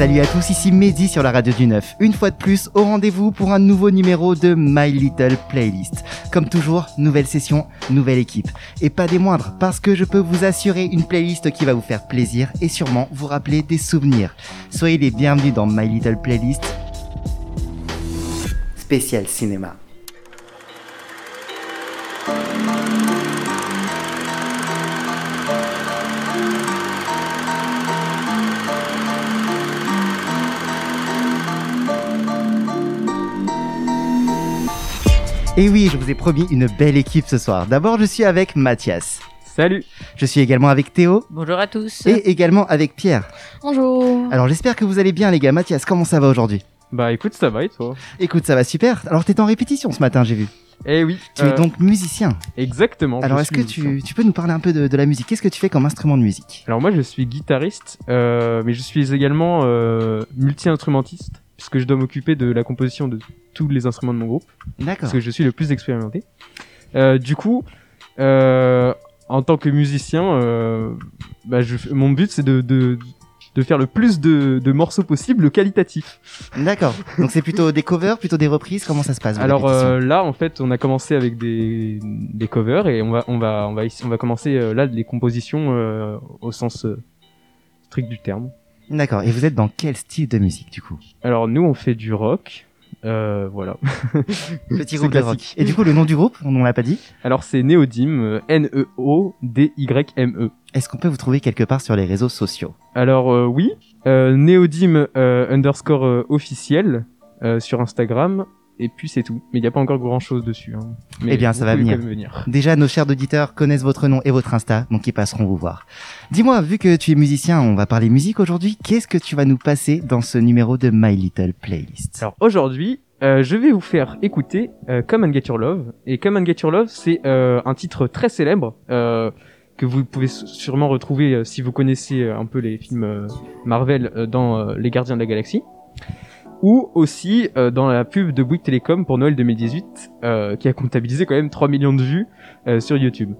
Salut à tous, ici Mehdi sur la radio du 9. Une fois de plus, au rendez-vous pour un nouveau numéro de My Little Playlist. Comme toujours, nouvelle session, nouvelle équipe. Et pas des moindres, parce que je peux vous assurer une playlist qui va vous faire plaisir et sûrement vous rappeler des souvenirs. Soyez les bienvenus dans My Little Playlist spécial cinéma. Et oui, je vous ai promis une belle équipe ce soir. D'abord, je suis avec Mathias. Salut Je suis également avec Théo. Bonjour à tous. Et également avec Pierre. Bonjour. Alors j'espère que vous allez bien les gars. Mathias, comment ça va aujourd'hui? Bah écoute, ça va et toi? Écoute, ça va super. Alors t'étais en répétition ce matin, j'ai vu. Eh oui. Tu es euh, donc musicien. Exactement. Alors est-ce que tu, peux nous parler un peu de, de la musique? Qu'est-ce que tu fais comme instrument de musique? Alors moi je suis guitariste, euh, mais je suis également euh, multi-instrumentiste, puisque je dois m'occuper de la composition de tous les instruments de mon groupe, D'accord. parce que je suis le plus expérimenté. Euh, du coup, euh, en tant que musicien, euh, bah, je, mon but c'est de, de, de faire le plus de, de morceaux possible qualitatifs. D'accord. Donc c'est plutôt des covers, plutôt des reprises? Comment ça se passe Alors euh, là, en fait, on a commencé avec des, des covers et on va, on va, on va, ici- on va commencer euh, là les compositions euh, au sens strict du terme. D'accord. Et vous êtes dans quel style de musique du coup? Alors nous, on fait du rock, euh, voilà. Petit groupe de rock. classique. Et du coup le nom du groupe, on ne l'a pas dit? Alors c'est Neodim, euh, N-E-O-D-Y-M-E. Est-ce qu'on peut vous trouver quelque part sur les réseaux sociaux? Alors euh, oui, euh, euh, underscore euh, officiel euh, sur Instagram. Et puis c'est tout. Mais il n'y a pas encore grand chose dessus. hein. Mais Eh bien, ça va venir. Déjà, nos chers auditeurs connaissent votre nom et votre Insta, donc ils passeront vous voir. Dis-moi, vu que tu es musicien, on va parler musique aujourd'hui. Qu'est-ce que tu vas nous passer dans ce numéro de My Little Playlist? Alors aujourd'hui, euh, je vais vous faire écouter euh, Come and Get Your Love. Et Come and Get Your Love, c'est euh, un titre très célèbre euh, que vous pouvez sûrement retrouver si vous connaissez un peu les films Marvel dans Les Gardiens de la Galaxie. Ou aussi euh, dans la pub de Bouygues Télécom pour Noël 2018, euh, qui a comptabilisé quand même 3 millions de vues euh, sur YouTube.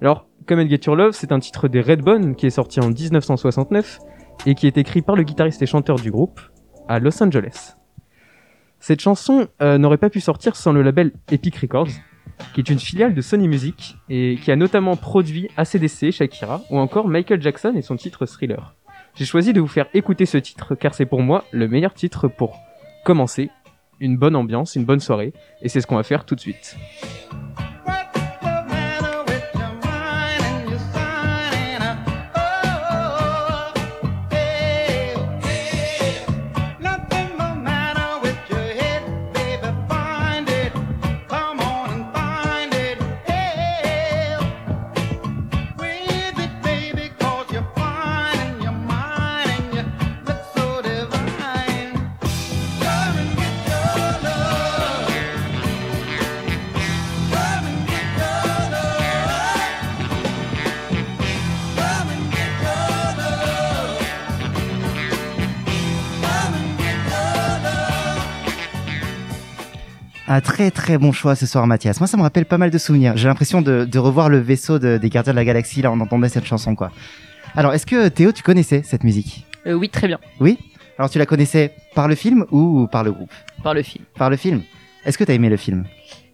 Alors, Come and Get Your Love, c'est un titre des Redbone qui est sorti en 1969 et qui est écrit par le guitariste et chanteur du groupe à Los Angeles. Cette chanson euh, n'aurait pas pu sortir sans le label Epic Records, qui est une filiale de Sony Music et qui a notamment produit ACDC, Shakira ou encore Michael Jackson et son titre Thriller. J'ai choisi de vous faire écouter ce titre car c'est pour moi le meilleur titre pour commencer une bonne ambiance, une bonne soirée et c'est ce qu'on va faire tout de suite. Un très très bon choix ce soir, Mathias. Moi, ça me rappelle pas mal de souvenirs. J'ai l'impression de, de revoir le vaisseau de- des Gardiens de la Galaxie. Là, on entendait cette chanson, quoi. Alors, est-ce que Théo, tu connaissais cette musique? Euh, oui, très bien. Oui? Alors, tu la connaissais par le film ou par le groupe? Par le film. Par le film. Est-ce que t'as aimé le film?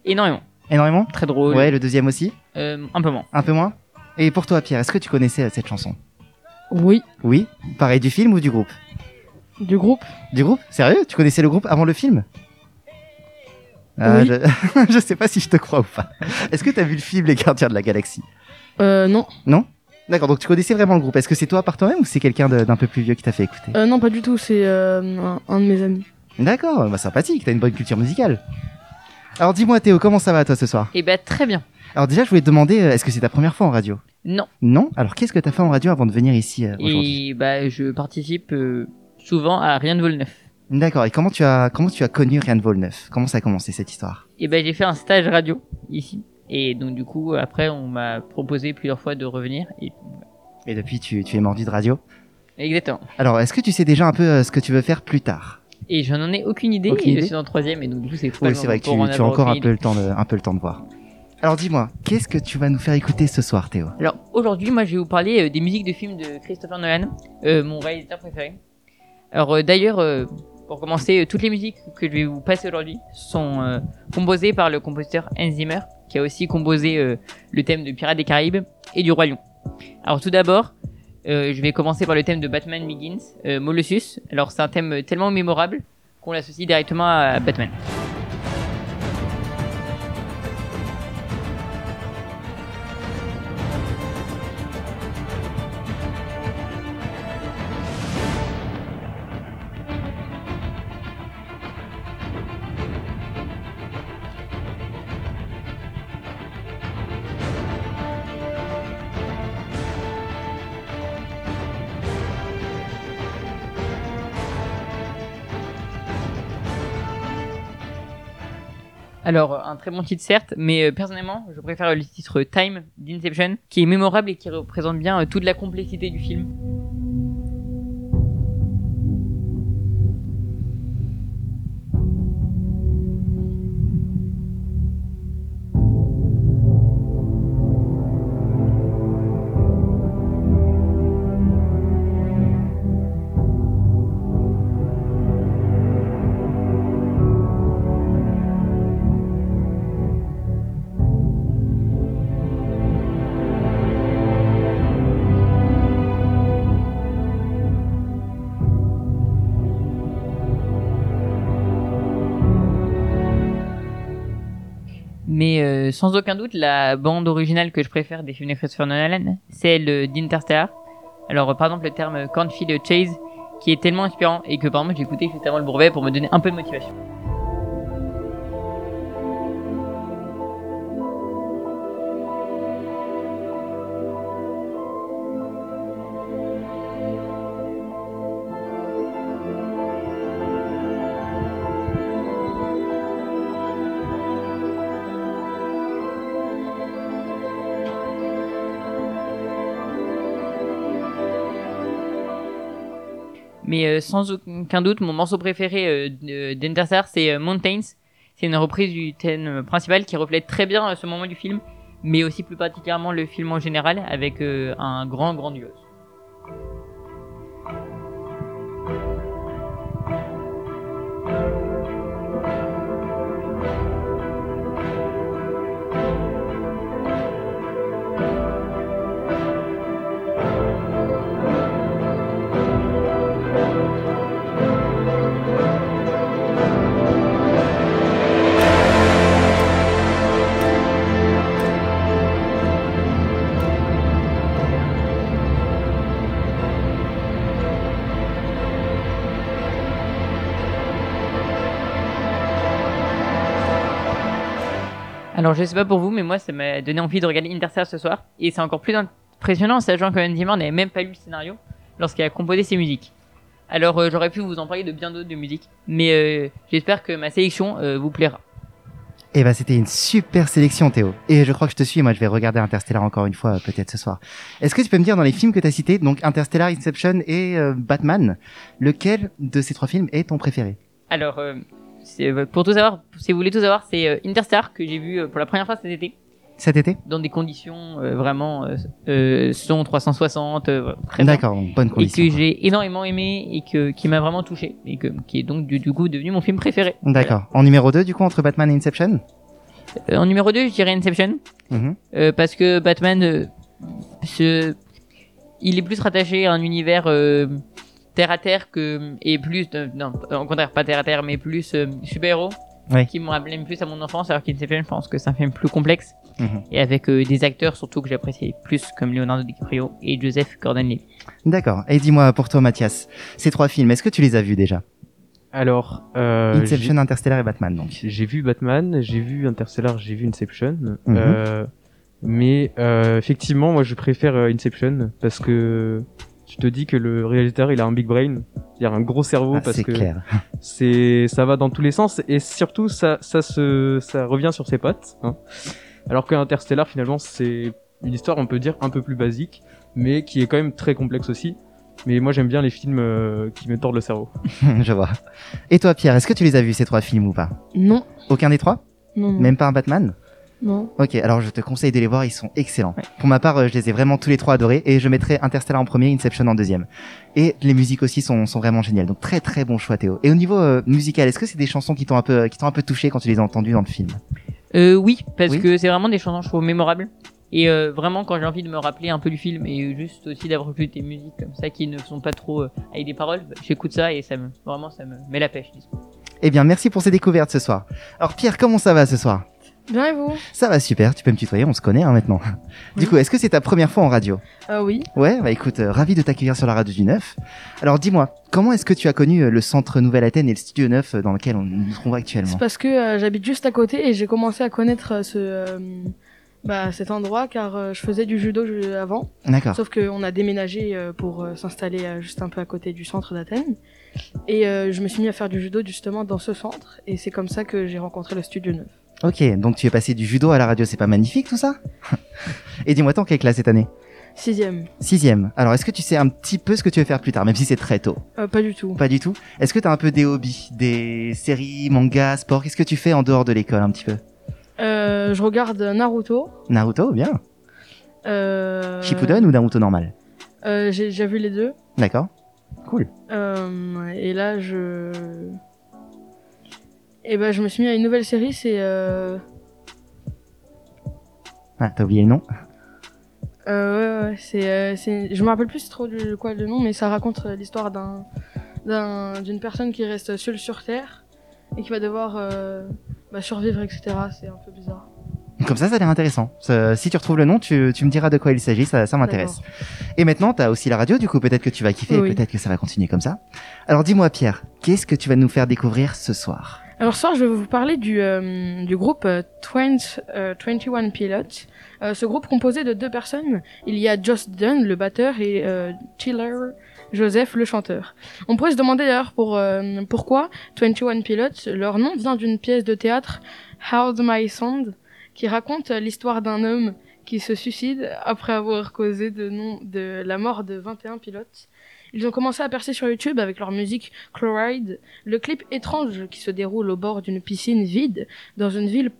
Énormément. Énormément? Très drôle. Ouais, le deuxième aussi? Euh, un peu moins. Un peu moins? Et pour toi, Pierre, est-ce que tu connaissais cette chanson? Oui, Oui? Pareil, du film ou du groupe? Du groupe. Du groupe? Sérieux? Tu connaissais le groupe avant le film? Ah, Oui. je... je sais pas si je te crois ou pas. Est-ce que t'as vu le film Les Gardiens de la Galaxie? Euh, non. D'accord, donc tu connaissais vraiment le groupe. Est-ce que c'est toi par toi-même ou c'est quelqu'un d'un peu plus vieux qui t'a fait écouter? Euh, non, pas du tout, c'est euh, un, un de mes amis. D'accord, bah sympathique, t'as une bonne culture musicale. Alors dis-moi Théo, comment ça va toi ce soir? Eh ben, très bien. Alors déjà, je voulais te demander, euh, est-ce que c'est ta première fois en radio? Non. Non? Alors qu'est-ce que t'as fait en radio avant de venir ici euh, aujourd'hui? Et bah, je participe euh, souvent à Rien de vol neuf. D'accord, et comment tu as comment tu as connu Rien de Vol 9 Comment ça a commencé cette histoire? Et ben, j'ai fait un stage radio ici. Et donc, du coup, après, on m'a proposé plusieurs fois de revenir. Et... Et depuis, tu, tu es mordu de radio? Exactement. Alors, est-ce que tu sais déjà un peu euh, ce que tu veux faire plus tard? Et je n'en ai aucune idée. Aucune et idée? je suis en troisième. Et donc, du coup, c'est Oui, c'est vrai que tu, tu as encore un peu, le temps de, un peu le temps de voir. Alors dis-moi, qu'est-ce que tu vas nous faire écouter ce soir, Théo? Alors aujourd'hui, moi, je vais vous parler euh, des musiques de films de Christopher Nolan, euh, mon réalisateur préféré. Alors euh, d'ailleurs, pour commencer, euh, toutes les musiques que je vais vous passer aujourd'hui sont euh, composées par le compositeur Hans Zimmer, qui a aussi composé euh, le thème de Pirates des Caraïbes et du Roi Lion. Alors tout d'abord, je vais commencer par le thème de Batman Begins, Molossus. Alors c'est un thème tellement mémorable qu'on l'associe directement à Batman. Alors, un très bon titre certes, mais euh, personnellement, je préfère le titre Time d'Inception, qui est mémorable et qui représente bien euh, toute la complexité du film. Mais euh, sans aucun doute, la bande originale que je préfère des films de Christopher Nolan, c'est celle d'Interstellar. Alors, par exemple, le terme Cornfield Chase, qui est tellement inspirant et que par exemple, j'ai écouté juste avant le brevet pour me donner un peu de motivation. Mais euh, sans aucun doute, mon morceau préféré euh, de- d'Interstellar, c'est euh, Mountains. C'est une reprise du thème principal qui reflète très bien ce moment du film, mais aussi plus particulièrement le film en général, avec un grand grandiose. Alors je sais pas pour vous, mais moi ça m'a donné envie de regarder Interstellar ce soir, et c'est encore plus impressionnant, sachant que Zimmer n'avait même pas lu le scénario lorsqu'il a composé ses musiques. Alors euh, j'aurais pu vous en parler de bien d'autres de musiques, mais euh, j'espère que ma sélection euh, vous plaira. Eh ben, c'était une super sélection, Théo. Et je crois que je te suis. Moi, je vais regarder Interstellar encore une fois, peut-être ce soir. Est-ce que tu peux me dire dans les films que tu as cités, donc Interstellar, Inception et Batman, lequel de ces trois films est ton préféré? Alors pour tout savoir, si vous voulez tout savoir, c'est euh, Interstellar que j'ai vu euh, pour la première fois cet été, Cet été? Dans des conditions euh, vraiment euh, euh, son 360, euh. D'accord, bonne et condition. que j'ai énormément aimé et que qui m'a vraiment touché et que qui est donc du, du coup devenu mon film préféré. D'accord. En numéro 2, du coup, entre Batman et Inception? Euh, en numéro 2, je dirais Inception Mhm. euh, parce que Batman euh, se il est plus rattaché à un univers euh, terre à terre que et plus euh, non au contraire pas terre à terre mais plus euh, super-héros Ouais. qui me rappelait plus à mon enfance alors qu'Inception je pense que c'est un film plus complexe Mhm. et avec euh, des acteurs surtout que j'appréciais plus comme Leonardo DiCaprio et Joseph Gordon-Levitt. D'accord. Et dis-moi, pour toi, Mathias, ces trois films, est-ce que tu les as vus déjà? Alors, euh, Inception, Interstellar et Batman, donc. j'ai- vu Batman, j'ai vu Interstellar, j'ai vu Inception. Mhm. Euh, mais euh, effectivement, moi je préfère Inception parce que tu te dis que le réalisateur il a un big brain, il a un gros cerveau Ah, parce que c'est ça va dans tous les sens et surtout ça ça se ça revient sur ses pattes. Hein. Alors que Interstellar finalement c'est une histoire on peut dire un peu plus basique mais qui est quand même très complexe aussi. Mais moi j'aime bien les films euh, qui me tordent le cerveau. je vois. Et toi, Pierre, est-ce que tu les as vus, ces trois films ou pas? Non. Aucun des trois? Non, non. Même pas un Batman? Non. Ok, alors je te conseille de les voir, ils sont excellents. Ouais. Pour ma part, euh, je les ai vraiment tous les trois adorés et je mettrai Interstellar en premier, Inception en deuxième. Et les musiques aussi sont, sont vraiment géniales. Donc très très bon choix Théo. Et au niveau euh, musical, est-ce que c'est des chansons qui t'ont un peu qui t'ont un peu touché quand tu les as entendues dans le film? Euh, oui, parce Oui. que c'est vraiment des chansons, je trouve, mémorables. Et euh, vraiment, quand j'ai envie de me rappeler un peu du film et juste aussi d'avoir plus des musiques comme ça qui ne sont pas trop euh, avec des paroles, bah, j'écoute ça et ça me, vraiment, ça me met la pêche, disons. Eh bien, merci pour ces découvertes ce soir. Alors Pierre, comment ça va ce soir? Bien et vous? Ça va super, tu peux me tutoyer, on se connaît hein, maintenant. Du coup, est-ce que c'est ta première fois en radio? Ah oui. Ouais, bah écoute, euh, ravi de t'accueillir sur la radio du 9. Alors dis-moi, comment est-ce que tu as connu euh, le centre Nouvelle-Athènes et le studio 9 euh, dans lequel on nous trouvons actuellement? C'est parce que euh, j'habite juste à côté et j'ai commencé à connaître euh, ce, euh, bah, cet endroit car euh, je faisais du judo ju- avant. D'accord. Sauf qu'on a déménagé euh, pour euh, s'installer euh, juste un peu à côté du centre d'Athènes. Et euh, je me suis mis à faire du judo justement dans ce centre. Et c'est comme ça que j'ai rencontré le studio 9. Ok, donc tu es passé du judo à la radio, c'est pas magnifique tout ça Et dis-moi, t'es en quelle classe cette année? Sixième. Sixième. Alors, est-ce que tu sais un petit peu ce que tu veux faire plus tard, même si c'est très tôt? Euh, pas du tout. Pas du tout? Est-ce que t'as un peu des hobbies, des séries, mangas, sport Qu'est-ce que tu fais en dehors de l'école un petit peu? Euh, je regarde Naruto. Naruto, bien. Euh, Shippuden ou Naruto normal? Euh, J'ai déjà vu les deux. D'accord. Cool. Euh, et là, je. Et ben, je me suis mis à une nouvelle série, c'est. Euh... Ah, t'as oublié le nom? Euh, ouais, ouais, c'est, euh, c'est, je me rappelle plus trop de quoi le nom, mais ça raconte euh, l'histoire d'un, d'un, d'une personne qui reste seule sur Terre et qui va devoir euh, bah, survivre, etc. C'est un peu bizarre. Comme ça, ça a l'air intéressant. Ça- si tu retrouves le nom, tu, tu me diras de quoi il s'agit, ça, ça m'intéresse. Et maintenant, t'as aussi la radio, du coup, peut-être que tu vas kiffer, Oui. peut-être que ça va continuer comme ça. Alors dis-moi, Pierre, qu'est-ce que tu vas nous faire découvrir ce soir? Alors ce soir, je vais vous parler du, euh, du groupe euh, 20, euh, 21 Pilots. Euh, ce groupe composé de deux personnes. Il y a Joss Dunn, le batteur, et euh, Tiller Joseph, le chanteur. On pourrait se demander d'ailleurs pour, euh, pourquoi 21 Pilots. Leur nom vient d'une pièce de théâtre, How's My Sound, qui raconte euh, l'histoire d'un homme qui se suicide après avoir causé de, non, de la mort de 21 pilotes. Ils ont commencé à percer sur YouTube avec leur musique Chloride, le clip étrange qui se déroule au bord d'une piscine vide dans une ville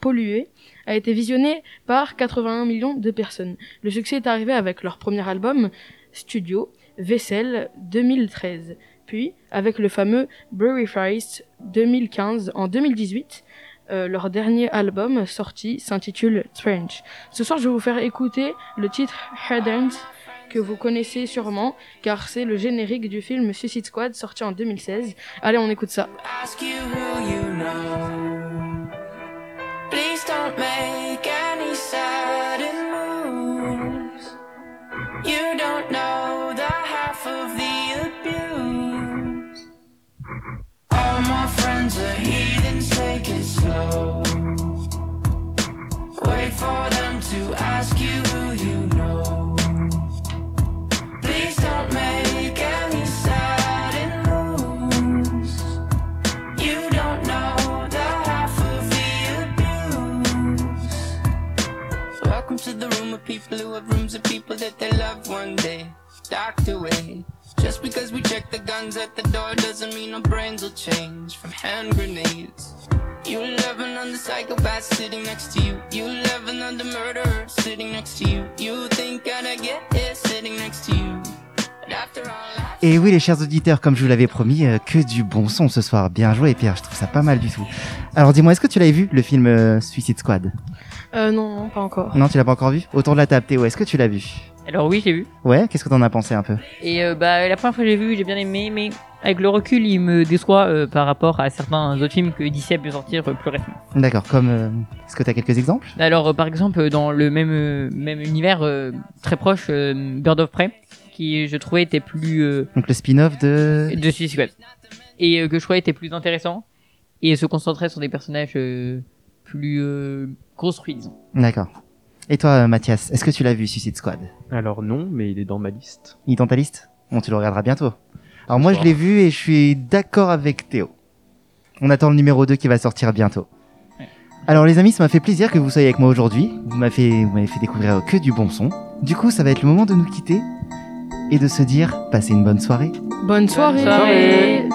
polluée a été visionné par 81 millions de personnes. Le succès est arrivé avec leur premier album studio Vaisselle 2013, puis avec le fameux Brewery Fries 2015 en 2018. euh, leur dernier album sorti s'intitule Strange. Ce soir, je vais vous faire écouter le titre Headends que vous connaissez sûrement car c'est le générique du film Suicide Squad sorti en 2016. Allez, on écoute ça. Wait for them to ask you who you to the room of people who have rooms of people that they love one day. Docked away. Just because we check the guns at the door doesn't mean our brains will change from hand grenades. You love another psychopath sitting next to you. You love another murderer sitting next to you. You think I'd get it sitting next to you. Et oui, les chers auditeurs, comme je vous l'avais promis, euh, que du bon son ce soir. Bien joué, Pierre, je trouve ça pas mal du tout. Alors dis-moi, est-ce que tu l'avais vu, le film euh, Suicide Squad? Euh, non, non, pas encore. Non, tu l'as pas encore vu? Autour de la table, Théo, est-ce que tu l'as vu? Alors oui, j'ai vu. Ouais, qu'est-ce que t'en as pensé un peu? Et euh, bah, la première fois que j'ai vu, j'ai bien aimé, mais avec le recul, il me déçoit euh, par rapport à certains autres films que DC a pu sortir euh, plus récemment. D'accord, comme... euh, Est-ce que t'as quelques exemples? Alors, euh, par exemple, dans le même, euh, même univers euh, très proche, euh, Bird of Prey, qui je trouvais était plus euh, Donc le spin-off de... de Suicide Squad, et euh, que je trouvais était plus intéressant et se concentrait sur des personnages euh, plus euh, construits, disons. D'accord. Et toi, Mathias, est-ce que tu l'as vu, Suicide Squad? Alors non, mais il est dans ma liste. Il est dans ta liste? Bon, tu le regarderas bientôt. Alors moi, je l'ai vu et je suis d'accord avec Théo. On attend le numéro 2 qui va sortir bientôt. Ouais. Alors les amis, ça m'a fait plaisir que vous soyez avec moi aujourd'hui. Vous m'avez fait, vous m'avez fait découvrir que du bon son. Du coup, ça va être le moment de nous quitter et de se dire, passez une bonne soirée. Bonne soirée. soirée.